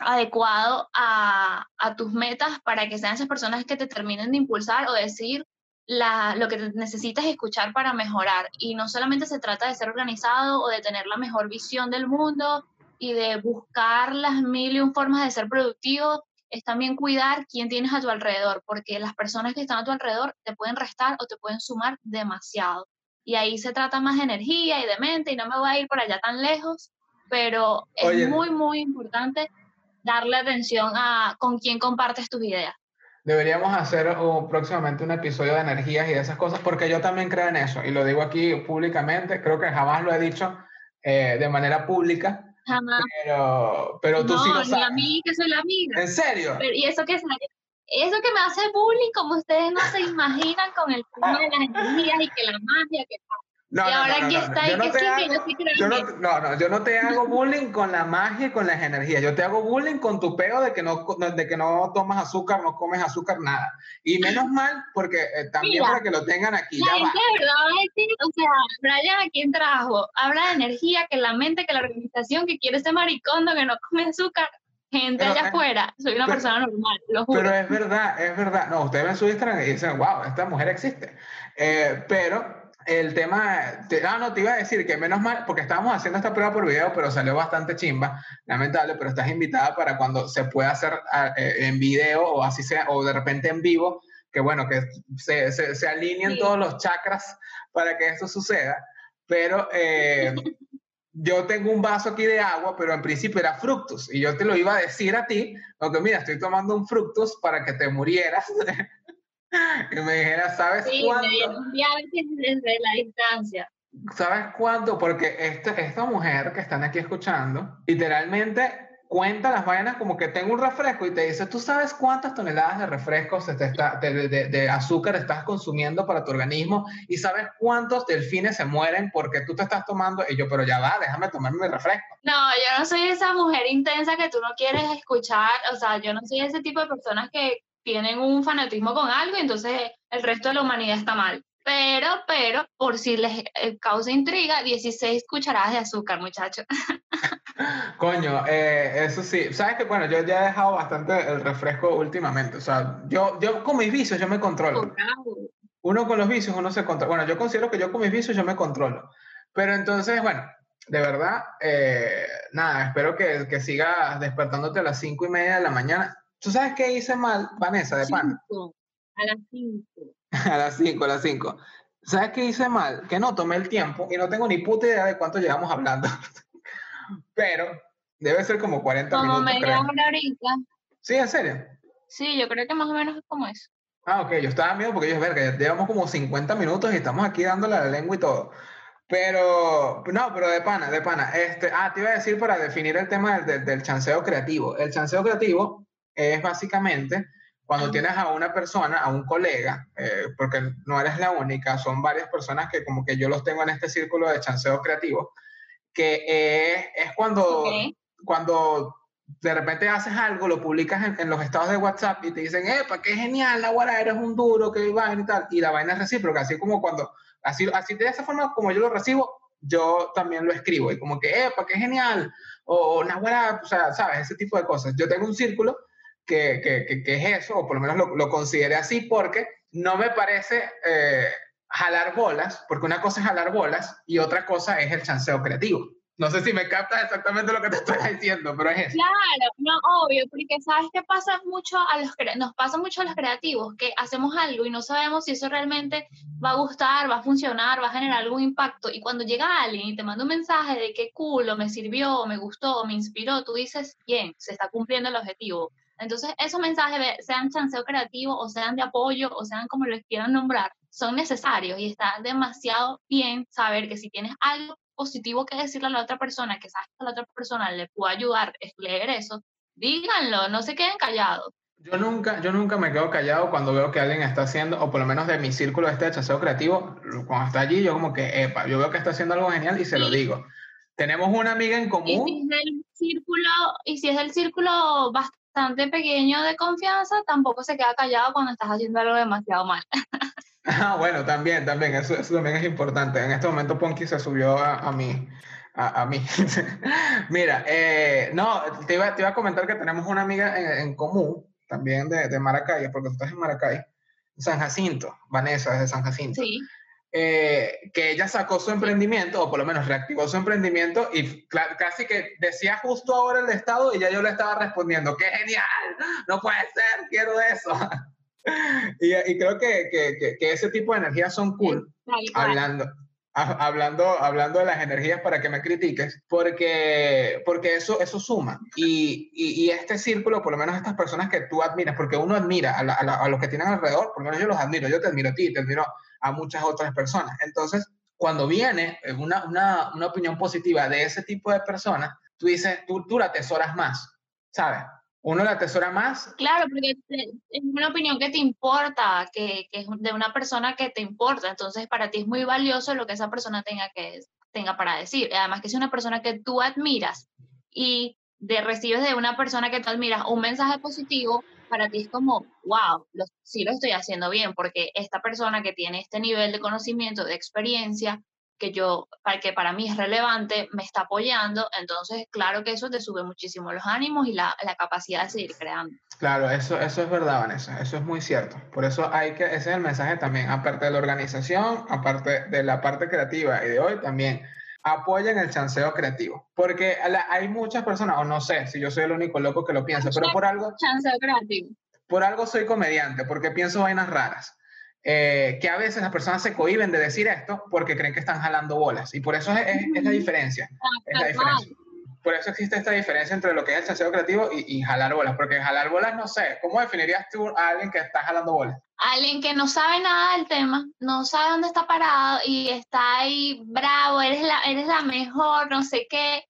B: adecuado a, a, tus metas para que sean esas personas que te terminen de impulsar o decir la, lo que necesitas escuchar para mejorar. Y no solamente se trata de ser organizado o de tener la mejor visión del mundo y de buscar las mil y un formas de ser productivo, es también cuidar quién tienes a tu alrededor, porque las personas que están a tu alrededor te pueden restar o te pueden sumar demasiado. Y ahí se trata más de energía y de mente, y no me voy a ir por allá tan lejos, pero es muy, muy importante darle atención a con quién compartes tus ideas.
A: Deberíamos hacer próximamente un episodio de energías y de esas cosas, porque yo también creo en eso, y lo digo aquí públicamente, creo que jamás lo he dicho eh, de manera pública,
B: Jamás.
A: Pero, pero tú sí lo
B: No, ni
A: sabes.
B: a mí que soy la amiga.
A: ¿En serio?
B: Pero- y eso que eso que me hace bullying, como ustedes no se imaginan con el tema de las energías y que la magia, que
A: No,
B: y
A: no,
B: ahora
A: no,
B: aquí está
A: Yo no te hago-
B: yo en
A: no, no, no, yo no te hago bullying con la magia y con las energías. Yo te hago bullying con tu peo de que no, de que no tomas azúcar, no comes azúcar, nada. Y menos mal, porque eh, también
B: Mira,
A: para que lo tengan aquí,
B: La
A: ya
B: gente verdad va decir, o sea, Brian a quién trajo, habla de energía, que la mente, que la organización, que quiere ser maricondo, que no come azúcar, gente
A: Pero,
B: allá afuera, soy una
A: pero-
B: persona normal, lo juro.
A: Pero es verdad, es verdad. No, ustedes ven su Instagram y dicen, wow, esta mujer existe. Eh, pero el tema, te- ah, no, te iba a decir que menos mal, porque estábamos haciendo esta prueba por video, pero salió bastante chimba, lamentable, pero estás invitada para cuando se pueda hacer ah, eh, en video o así sea, o de repente en vivo, que bueno, que se, se, se alineen
B: Sí.
A: todos los chakras para que esto suceda. Pero eh, yo tengo un vaso aquí de agua, pero en principio era fructus. Y yo te lo iba a decir a ti, porque mira, estoy tomando un fructus para que te murieras. y me dijeras, ¿sabes
B: Sí,
A: cuánto?
B: desde la distancia.
A: ¿Sabes cuánto? Porque esta, esta mujer que están aquí escuchando, literalmente cuenta las vainas como que tengo un refresco y te dice, ¿tú sabes cuántas toneladas de refrescos se te está, de, de- de azúcar estás consumiendo para tu organismo? ¿Y sabes cuántos delfines se mueren porque tú te estás tomando? Y yo, pero ya va, déjame tomarme mi refresco.
B: No, yo no soy esa mujer intensa que tú no quieres escuchar, o sea, yo no soy ese tipo de personas que tienen un fanatismo con algo y entonces el resto de la humanidad está mal. Pero, pero, por si les eh, causa intriga, 16 cucharadas de azúcar, muchachos.
A: Coño, eh, eso sí. Sabes que, bueno, yo ya he dejado bastante el refresco últimamente. O sea, yo, yo con mis vicios yo me controlo. Uno con los vicios, uno se controla. Bueno, yo considero que yo con mis vicios yo me controlo. Pero entonces, bueno, de verdad, eh, nada, espero que, que sigas despertándote a las cinco y media de la mañana. ¿Tú sabes qué hice mal, Vanessa, de pan?
B: Cinco, a las 5.
A: A las 5, a las 5. ¿Sabes qué hice mal? Que no tomé el tiempo y no tengo ni puta idea de cuánto llevamos hablando. Pero debe ser como 40
B: Como
A: minutos,
B: media
A: creo.
B: hora ahorita.
A: Sí, en serio.
B: Sí, yo creo que más o menos es como eso.
A: Ah, ok, yo estaba miedo porque yo, verga, llevamos como 50 minutos y estamos aquí dándole la lengua y todo. Pero, no, pero de pana, de pana. Este, ah, te iba a decir para definir el tema del, del, del chanceo creativo. El chanceo creativo es básicamente cuando tienes a una persona, a un colega, eh, porque no eres la única, son varias personas que como que yo los tengo en este círculo de chanceo creativo, que eh, es cuando, cuando de repente haces algo, lo publicas en, en los estados de WhatsApp y te dicen, epa, qué genial, la guara, eres un duro, qué vaina y tal, y la vaina es recíproca, así como cuando, así, así de esa forma como yo lo recibo, yo también lo escribo, y como que, epa, qué genial, o Nahuara, o sea, sabes, ese tipo de cosas. Yo tengo un círculo que, que, que, que es eso, o por lo menos lo, lo consideré así, porque no me parece eh, jalar bolas, porque una cosa es jalar bolas y otra cosa es el chanceo creativo. No sé si me captas exactamente lo que te estoy diciendo, pero es eso.
B: Claro, no, obvio, porque sabes que pasa mucho a los nos pasa mucho a los creativos, que hacemos algo y no sabemos si eso realmente va a gustar, va a funcionar, va a generar algún impacto. Y cuando llega alguien y te manda un mensaje de qué culo, me sirvió, me gustó, me inspiró, tú dices, bien, se está cumpliendo el objetivo. Entonces, esos mensajes, sean chanceo creativo o sean de apoyo o sean como les quieran nombrar, son necesarios y está demasiado bien saber que si tienes algo positivo que decirle a la otra persona, que sabes que a la otra persona le puede ayudar a leer eso, díganlo, no se queden callados.
A: Yo nunca, yo nunca me quedo callado cuando veo que alguien está haciendo, o por lo menos de mi círculo este de chanceo creativo, cuando está allí, yo como que, epa, yo veo que está haciendo algo genial y se lo
B: Sí.
A: digo. Tenemos una amiga en
B: Y
A: común.
B: si es del círculo, y si es del círculo bastante pequeño de confianza, tampoco se queda callado cuando estás haciendo algo demasiado mal.
A: Ah, bueno, también, también, eso, eso también es importante. En este momento Ponky se subió a, a mí. A, a mí. Mira, eh, no, te iba, te iba a comentar que tenemos una amiga en, en común, también de, de Maracay, porque tú estás en Maracay, San Jacinto, Vanessa es de San Jacinto,
B: Sí.
A: Eh, que ella sacó su emprendimiento, o por lo menos reactivó su emprendimiento, y casi que decía justo ahora el estado, y ya yo le estaba respondiendo, ¡qué genial! No puede ser, quiero eso. y, y creo que, que, que, ese tipo de energías son cool
B: cual.
A: hablando, ha- hablando, hablando de las energías para que me critiques, porque, porque eso, eso suma. Y, y, y este círculo, por lo menos estas personas que tú admiras, porque uno admira a, la- a la- a los que tienen alrededor, por lo menos yo los admiro, yo te admiro a ti, te admiro a muchas otras personas. Entonces, cuando viene una, una, una opinión positiva de ese tipo de personas, tú dices, tú, tú la atesoras más, ¿sabes? Uno la atesora más.
B: Claro, porque es una opinión que te importa, que, que, es de una persona que te importa. Entonces, para ti es muy valioso lo que esa persona tenga, que, tenga para decir. Además, que es una persona que tú admiras y de, recibes de una persona que tú admiras un mensaje positivo, para ti es como, wow, lo, sí lo estoy haciendo bien, porque esta persona que tiene este nivel de conocimiento, de experiencia, que yo, para que para mí es relevante, me está apoyando, entonces claro que eso te sube muchísimo los ánimos y la, la, capacidad de seguir creando.
A: Claro, eso, eso es verdad, Vanessa, eso es muy cierto. Por eso hay que, ese es el mensaje también, aparte de la organización, aparte de la parte creativa y de hoy también, apoyen el chanceo creativo, porque hay muchas personas, o no sé si yo soy el único loco que lo piensa, pero por algo...
B: Chanceo creativo.
A: Por algo soy comediante, porque pienso vainas raras. Eh, que a veces las personas se cohiben de decir esto porque creen que están jalando bolas. Y por eso es, la diferencia. Es la diferencia. Por eso existe esta diferencia entre lo que es el chanceo creativo y, jalar bolas. Porque jalar bolas, no sé, ¿cómo definirías tú a alguien que está jalando bolas?
B: Alguien que no sabe nada del tema, no sabe dónde está parado y está ahí bravo, eres la, eres la mejor, no sé qué.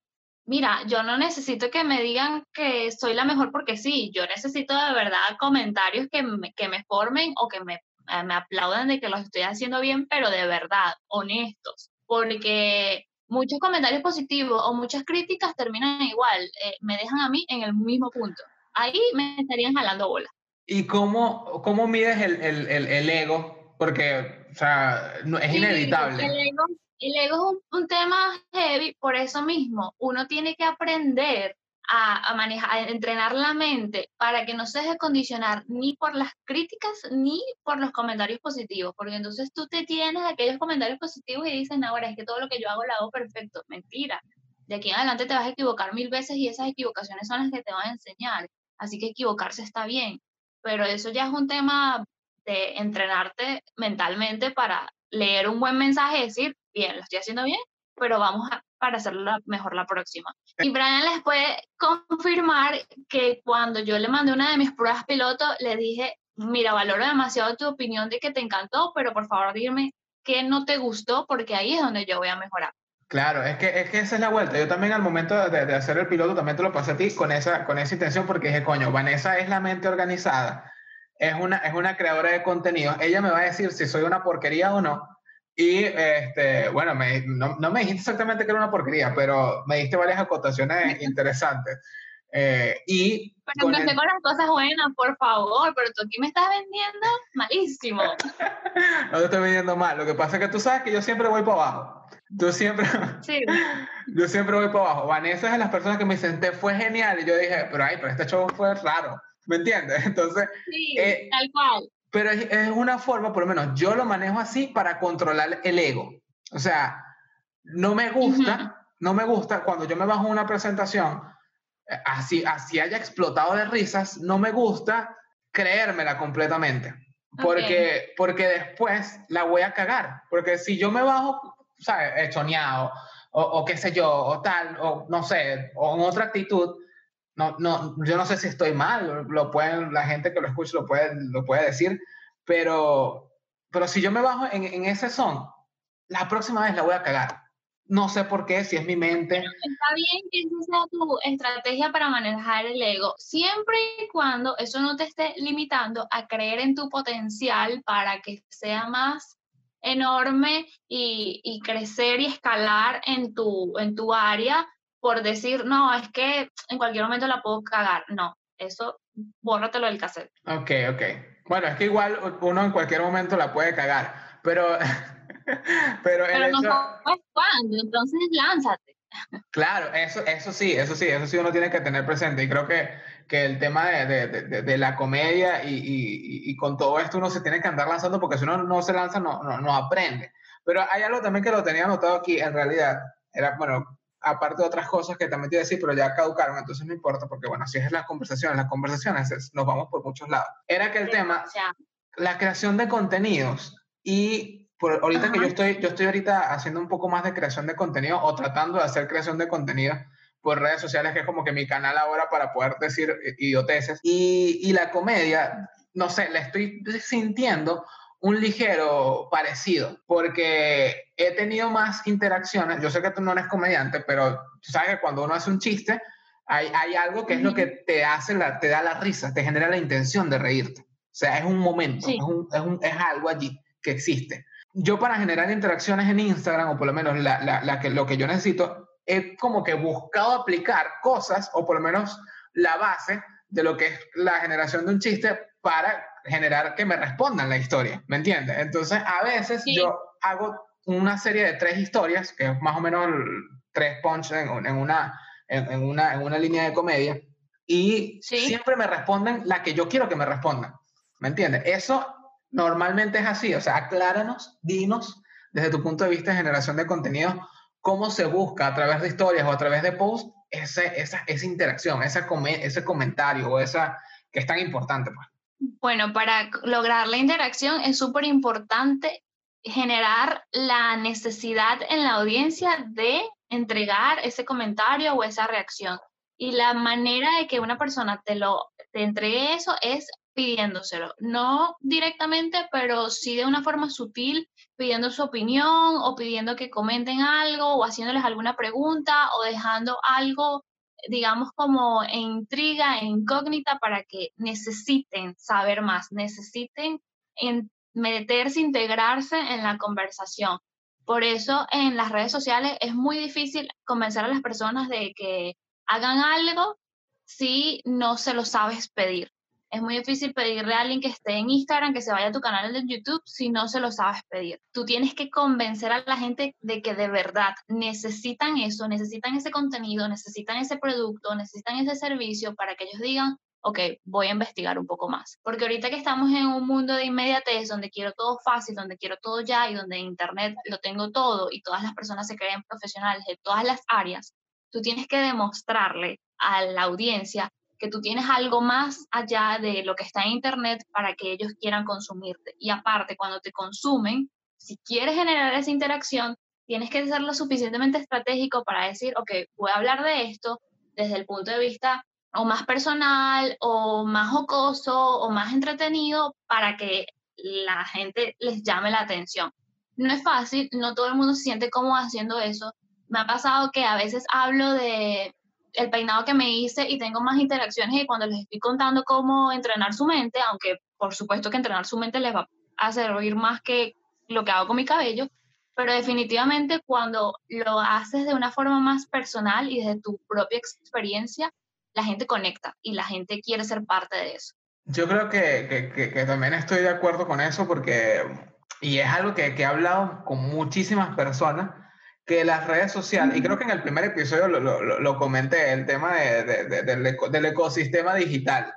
B: Mira, yo no necesito que me digan que soy la mejor porque sí, yo necesito de verdad comentarios que que me formen o que me me aplaudan de que los estoy haciendo bien, pero de verdad, honestos, porque muchos comentarios positivos o muchas críticas terminan igual, eh, me dejan a mí en el mismo punto. Ahí me estarían jalando bola.
A: ¿Y cómo, cómo mides el, el, el, ego? Porque, o sea, es inevitable.
B: El ego, el ego es un, un, tema heavy, por eso mismo, uno tiene que aprender a, manejar, a entrenar la mente para que no se deje condicionar ni por las críticas ni por los comentarios positivos, porque entonces tú te tienes aquellos comentarios positivos y dices, ahora es que todo lo que yo hago lo hago perfecto. Mentira. De aquí en adelante te vas a equivocar mil veces y esas equivocaciones son las que te van a enseñar. Así que equivocarse está bien, pero eso ya es un tema de entrenarte mentalmente para leer un buen mensaje y decir, bien, lo estoy haciendo bien, pero vamos a, para hacerlo mejor la próxima. Y Brian les puede confirmar que cuando yo le mandé una de mis pruebas piloto, le dije, mira, valoro demasiado tu opinión de que te encantó, pero por favor dime qué no te gustó, porque ahí es donde yo voy a mejorar.
A: Claro, es que, es que esa es la vuelta. Yo también al momento de, de, hacer el piloto también te lo pasé a ti con esa, con esa intención porque dije, coño, Vanessa es la mente organizada, es una, es una creadora de contenido. Ella me va a decir si soy una porquería o no, y este, bueno, me, no, no, me dijiste exactamente que era una porquería, pero me diste varias acotaciones interesantes. Eh, y
B: pero empecé con las cosas buenas, por favor, pero tú aquí me estás vendiendo malísimo.
A: no te estoy vendiendo mal. Lo que pasa es que tú sabes que yo siempre voy para abajo. Tú siempre.
B: Sí.
A: yo siempre voy para abajo. Vanessa es de las personas que me senté, fue genial. Y yo dije, pero ay, pero este show fue raro. ¿Me entiendes? Entonces.
B: Sí, eh, tal cual
A: pero es, una forma, por lo menos yo lo manejo así para controlar el ego. O sea, no me gusta, no me gusta cuando yo me bajo una presentación, eh, así, así haya explotado de risas, no me gusta creérmela completamente. Porque, porque después la voy a cagar. Porque si yo me bajo, ¿sabes? Hechoneado, o, o qué sé yo, o tal, o no sé, o en otra actitud, no, no, yo no sé si estoy mal, lo pueden, la gente que lo escucha lo puede, lo puede decir, pero, pero si yo me bajo en, en ese son, la próxima vez la voy a cagar. No sé por qué, si es mi mente.
B: Está bien que esa sea tu estrategia para manejar el ego, siempre y cuando eso no te esté limitando a creer en tu potencial para que sea más enorme y, y crecer y escalar en tu, en tu área por decir, no, es que en cualquier momento la puedo cagar. No, eso bórratelo del cassette.
A: Ok, ok. Bueno, es que igual uno en cualquier momento la puede cagar, pero...
B: pero, pero no sabes cuándo, entonces lánzate.
A: Claro, eso, eso sí, eso sí, eso sí uno tiene que tener presente. Y creo que, que el tema de, de, de, la comedia y, y, y, con todo esto uno se tiene que andar lanzando porque si uno no se lanza no, no, no aprende. Pero hay algo también que lo tenía anotado aquí, en realidad, era, bueno, aparte de otras cosas que también te iba a decir, pero ya caducaron, entonces no importa, porque bueno, si es las conversaciones, las conversaciones nos vamos por muchos lados. Era que el tema, la creación de contenidos y por, ahorita que yo estoy, yo estoy ahorita haciendo un poco más de creación de contenido o tratando de hacer creación de contenido por redes sociales, que es como que mi canal ahora para poder decir idioteces. Y, y la comedia, no sé, la estoy sintiendo un ligero parecido, porque he tenido más interacciones. Yo sé que tú no eres comediante, pero tú sabes que cuando uno hace un chiste, hay, hay algo que es lo que te hace, la, te da la risa, te genera la intención de reírte. O sea, es un momento, es, un, es, un, es, algo allí que existe. Yo para generar interacciones en Instagram, o por lo menos la, la, la que, lo que yo necesito, he como que buscado aplicar cosas, o por lo menos la base de lo que es la generación de un chiste para generar que me respondan la historia, ¿me entiendes? Entonces, a veces yo hago una serie de tres historias, que es más o menos tres punch en, en una, en, una, en una línea de comedia, y siempre me responden la que yo quiero que me respondan, ¿me entiendes? Eso normalmente es así, o sea, acláranos, dinos, desde tu punto de vista de generación de contenido, cómo se busca a través de historias o a través de posts ese, esa, esa interacción, esa ese comentario o esa que es tan importante. Pues.
B: Bueno, para lograr la interacción es súper importante generar la necesidad en la audiencia de entregar ese comentario o esa reacción. Y la manera de que una persona te lo te entregue eso es pidiéndoselo, no directamente, pero sí de una forma sutil, pidiendo su opinión o pidiendo que comenten algo o haciéndoles alguna pregunta o dejando algo digamos, como intriga, en incógnita, para que necesiten saber más, necesiten meterse, integrarse en la conversación. Por eso en las redes sociales es muy difícil convencer a las personas de que hagan algo si no se lo sabes pedir. Es muy difícil pedirle a alguien que esté en Instagram que se vaya a tu canal de YouTube si no se lo sabes pedir. Tú tienes que convencer a la gente de que de verdad necesitan eso, necesitan ese contenido, necesitan ese producto, necesitan ese servicio para que ellos digan, ok, voy a investigar un poco más. Porque ahorita que estamos en un mundo de inmediatez, donde quiero todo fácil, donde quiero todo ya y donde Internet lo tengo todo y todas las personas se creen profesionales de todas las áreas, tú tienes que demostrarle a la audiencia que tú tienes algo más allá de lo que está en Internet para que ellos quieran consumirte. Y aparte, cuando te consumen, si quieres generar esa interacción, tienes que ser lo suficientemente estratégico para decir, ok, voy a hablar de esto desde el punto de vista o más personal o más jocoso o más entretenido para que la gente les llame la atención. No es fácil, no todo el mundo se siente cómodo haciendo eso. Me ha pasado que a veces hablo de el peinado que me hice y tengo más interacciones y cuando les estoy contando cómo entrenar su mente, aunque por supuesto que entrenar su mente les va a servir más que lo que hago con mi cabello, pero definitivamente cuando lo haces de una forma más personal y desde tu propia experiencia, la gente conecta y la gente quiere ser parte de eso.
A: Yo creo que, que, que, también estoy de acuerdo con eso porque, y es algo que, he hablado con muchísimas personas, que las redes sociales, y creo que en el primer episodio lo, lo, lo comenté, el tema de, de, del, del, ecosistema digital,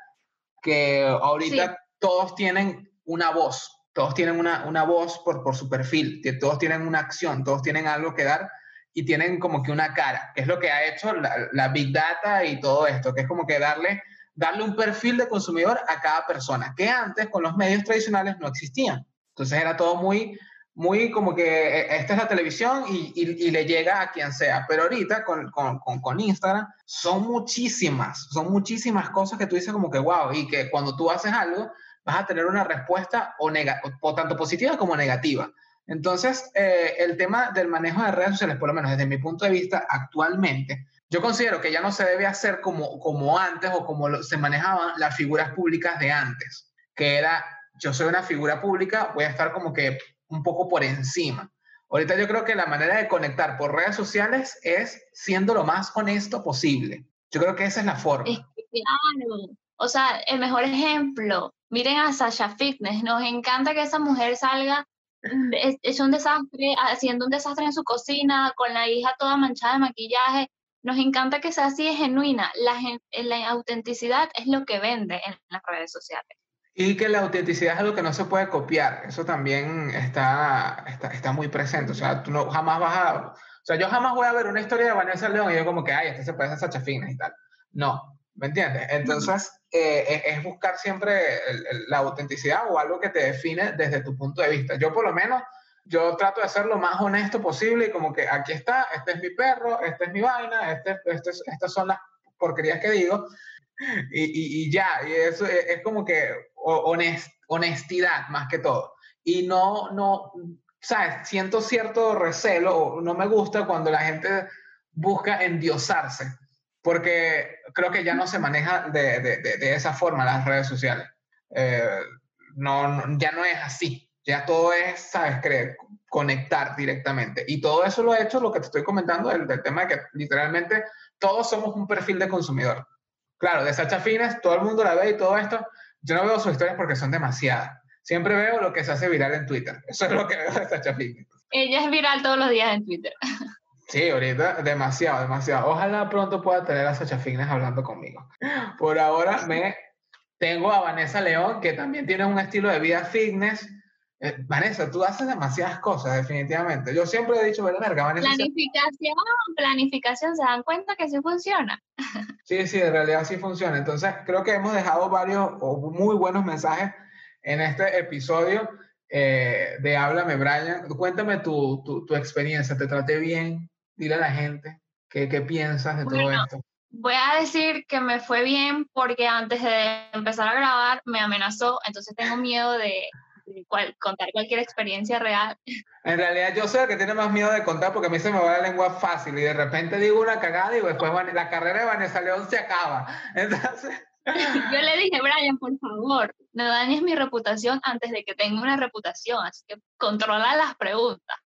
A: que ahorita todos tienen una voz, todos tienen una, una voz por, por su perfil, que todos tienen una acción, todos tienen algo que dar y tienen como que una cara, que es lo que ha hecho la, la Big Data y todo esto, que es como que darle, darle un perfil de consumidor a cada persona, que antes con los medios tradicionales no existían. Entonces era todo muy muy como que eh, esta es la televisión y, y, le llega a quien sea. Pero ahorita con, con, con, Instagram son muchísimas, son muchísimas cosas que tú dices como que wow, y que cuando tú haces algo vas a tener una respuesta o, o tanto positiva como negativa. Entonces, eh, el tema del manejo de redes sociales, por lo menos desde mi punto de vista actualmente, yo considero que ya no se debe hacer como, como antes o como se manejaban las figuras públicas de antes, que era, yo soy una figura pública, voy a estar como que un poco por encima. Ahorita yo creo que la manera de conectar por redes sociales es siendo lo más honesto posible. Yo creo que esa es la forma.
B: O sea, el mejor ejemplo, miren a Sasha Fitness, nos encanta que esa mujer salga es un desastre, haciendo un desastre en su cocina, con la hija toda manchada de maquillaje. Nos encanta que sea así de genuina. La autenticidad es lo que vende en las redes sociales.
A: Y que la autenticidad es algo que no se puede copiar. Eso también está, está, está, muy presente. O sea, tú no jamás vas a... O sea, yo jamás voy a ver una historia de Vanessa León y yo como que, ay, este se parece a Sacha Fina y tal. No, ¿me entiendes? Entonces, eh, es buscar siempre la autenticidad o algo que te define desde tu punto de vista. Yo por lo menos, yo trato de ser lo más honesto posible y como que aquí está, este es mi perro, esta es mi vaina, este, este, estas son las porquerías que digo. Y, ya, y eso es, es como que honestidad más que todo. y no, no, ¿sabes? Siento cierto recelo, no me gusta cuando la gente busca endiosarse, porque creo que ya no se maneja de, de, de, esa forma las redes sociales. Eh, no, ya no es así, ya todo es, ¿sabes? Creer, conectar directamente. Y todo eso lo he hecho, lo que te estoy comentando, del, del tema de que literalmente todos somos un perfil de consumidor. Claro, de Sacha Fines, todo el mundo la ve y todo esto. Yo no veo sus historias porque son demasiadas. Siempre veo lo que se hace viral en Twitter. Eso es lo que veo de Sacha Fines.
B: Ella es viral todos los días en Twitter.
A: Sí, ahorita demasiado, demasiado. Ojalá pronto pueda tener a Sacha Fitness hablando conmigo. Por ahora me tengo a Vanessa León, que también tiene un estilo de vida fitness. Eh, Vanessa, tú haces demasiadas cosas, definitivamente. Yo siempre he dicho, verga, Vanessa.
B: Planificación, planificación, ¿se dan cuenta que sí funciona?
A: Sí, sí, en realidad sí funciona. Entonces, creo que hemos dejado varios o muy buenos mensajes en este episodio eh, de Háblame, Brian. Cuéntame tu, tu, tu experiencia. ¿Te traté bien? Dile a la gente qué, qué piensas de todo esto.
B: Voy a decir que me fue bien porque antes de empezar a grabar me amenazó, entonces tengo miedo de, contar cualquier experiencia real.
A: En realidad yo soy el que tiene más miedo de contar porque a mí se me va la lengua fácil y de repente digo una cagada y después la carrera de Vanessa León se acaba. Entonces...
B: Yo le dije, Brian, por favor, no dañes mi reputación antes de que tenga una reputación, así que controla las preguntas.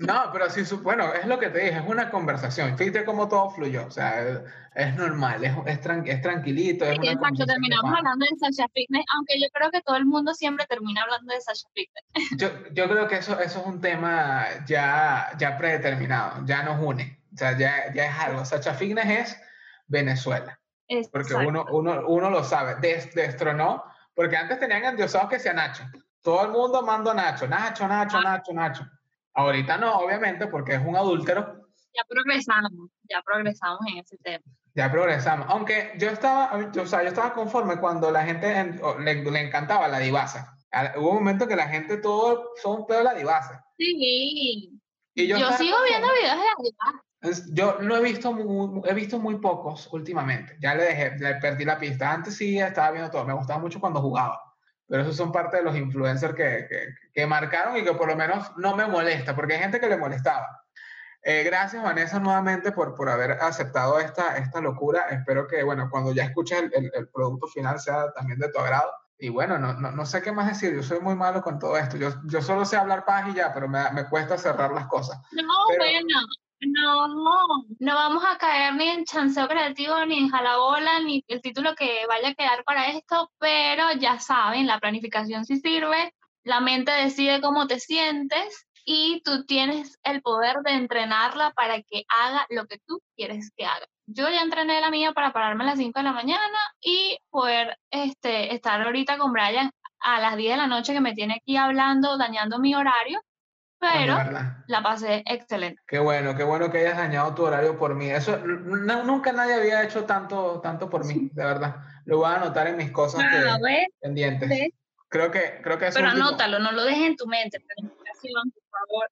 A: No, pero sí, bueno, es lo que te dije, es una conversación. Fíjate cómo todo fluyó, o sea, es, normal, es, es, es tranquilito. Es
B: sí, exacto, terminamos hablando de Sasha Fitness, aunque yo creo que todo el mundo siempre termina hablando de Sasha Fitness.
A: Yo, yo creo que eso, eso es un tema ya, ya predeterminado, ya nos une, o sea, ya, ya es algo. Sasha Fitness es Venezuela, porque uno, uno, uno lo sabe, destronó, porque antes tenían endiosados que sea Nacho. Todo el mundo manda a Nacho, Nacho, Nacho, ah. Nacho, Nacho. Ahorita no, obviamente, porque es un adúltero.
B: Ya progresamos, ya progresamos en ese tema.
A: Ya progresamos. Aunque yo estaba, yo, o sea, yo estaba conforme cuando la gente le, le, encantaba la divasa. Hubo un momento que la gente todo son pedo la divasa.
B: Sí. Y yo, yo sigo viendo videos de la divasa.
A: Yo no he visto muy, he visto muy pocos últimamente. Ya le dejé, le perdí la pista. Antes sí estaba viendo todo. Me gustaba mucho cuando jugaba pero esos son parte de los influencers que, que, marcaron y que por lo menos no me molesta, porque hay gente que le molestaba. Eh, gracias, Vanessa, nuevamente por, por haber aceptado esta, esta locura. Espero que, bueno, cuando ya escuches el, el, producto final sea también de tu agrado. Y bueno, no, no, no, sé qué más decir. Yo soy muy malo con todo esto. Yo, yo solo sé hablar paz y ya, pero me, me cuesta cerrar las cosas.
B: No, bueno. No, no vamos a caer ni en chanceo creativo, ni en jalabola, ni el título que vaya a quedar para esto, pero ya saben, la planificación sí sirve, la mente decide cómo te sientes y tú tienes el poder de entrenarla para que haga lo que tú quieres que haga. Yo ya entrené la mía para pararme a las 5 de la mañana y poder este, estar ahorita con Brian a las 10 de la noche que me tiene aquí hablando, dañando mi horario pero la pasé excelente.
A: Qué bueno, qué bueno que hayas dañado tu horario por mí. Eso nunca nadie había hecho tanto, tanto por mí, de verdad. Lo voy a anotar en mis cosas pendientes. Creo que, creo que
B: eso Pero anótalo, no lo dejes en tu mente. Planificación, por favor.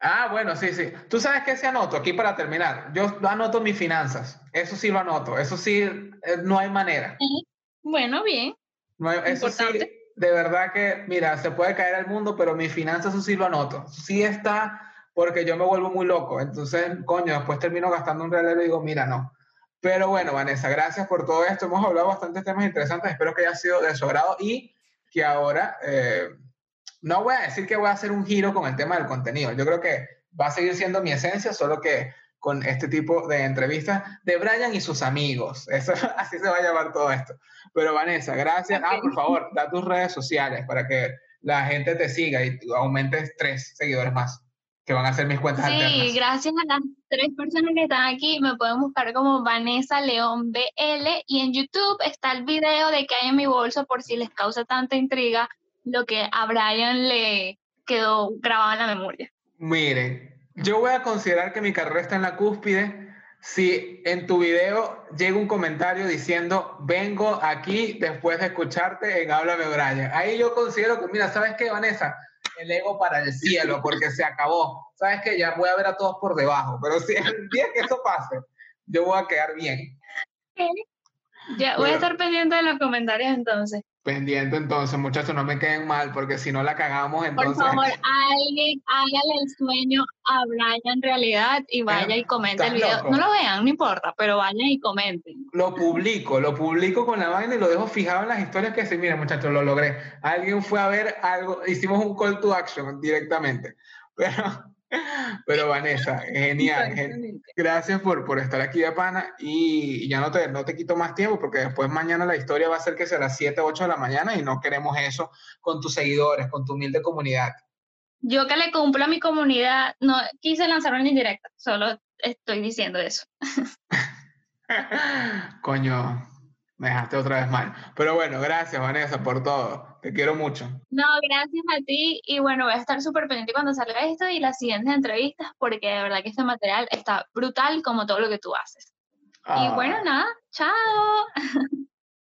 A: Ah, bueno, sí, sí. Tú sabes qué se anoto aquí para terminar. Yo anoto mis finanzas. Eso sí lo anoto. Eso sí, eh, no hay manera.
B: Bueno, bien.
A: No hay, eso sí, de verdad que, mira, se puede caer el mundo, pero mis finanzas eso sí lo anoto. Sí está porque yo me vuelvo muy loco. Entonces, coño, después termino gastando un real y digo, mira, no. Pero bueno, Vanessa, gracias por todo esto. Hemos hablado bastantes temas interesantes. Espero que haya sido de su agrado y que ahora, eh, no voy a decir que voy a hacer un giro con el tema del contenido. Yo creo que va a seguir siendo mi esencia, solo que con este tipo de entrevistas de Brian y sus amigos. Eso, así se va a llamar todo esto. Pero Vanessa, gracias. Ah, por favor, da tus redes sociales para que la gente te siga y aumentes tres seguidores más, que van a ser mis cuentas
B: sí, gracias a las tres personas que están aquí, me pueden buscar como Vanessa León BL y en YouTube está el video de que hay en mi bolso por si les causa tanta intriga lo que a Brian le quedó grabado en la memoria.
A: Miren, yo voy a considerar que mi carrera está en la cúspide si en tu video llega un comentario diciendo, vengo aquí después de escucharte en Háblame Brian. Ahí yo considero que, mira, ¿sabes qué, Vanessa? El ego para el cielo, porque se acabó. ¿Sabes qué? Ya voy a ver a todos por debajo, pero si el día que eso pase, yo voy a quedar bien.
B: Ya, voy a estar pendiente de los comentarios entonces.
A: Pendiente entonces, muchachos, no me queden mal, porque si no la cagamos, entonces...
B: Por favor, alguien hágale el sueño a Brian en realidad y vaya y comente el video. No lo vean, no importa, pero vayan y comenten.
A: Lo publico, lo publico con la vaina y lo dejo fijado en las historias que sí, miren muchachos, lo logré. Alguien fue a ver algo, hicimos un call to action directamente. Pero pero Vanessa, genial. Gracias por, por estar aquí de pana y ya no te, no te quito más tiempo porque después mañana la historia va a ser que será 7, 8 de la mañana y no queremos eso con tus seguidores, con tu humilde comunidad.
B: Yo que le cumplo a mi comunidad, no quise lanzar una indirecta, solo estoy diciendo eso.
A: Coño, me dejaste otra vez mal. Pero bueno, gracias Vanessa por todo. Te quiero mucho.
B: No, gracias a ti. Y bueno, voy a estar súper pendiente cuando salga esto y las siguientes entrevistas porque de verdad que este material está brutal como todo lo que tú haces. Y bueno, ah. nada, chao.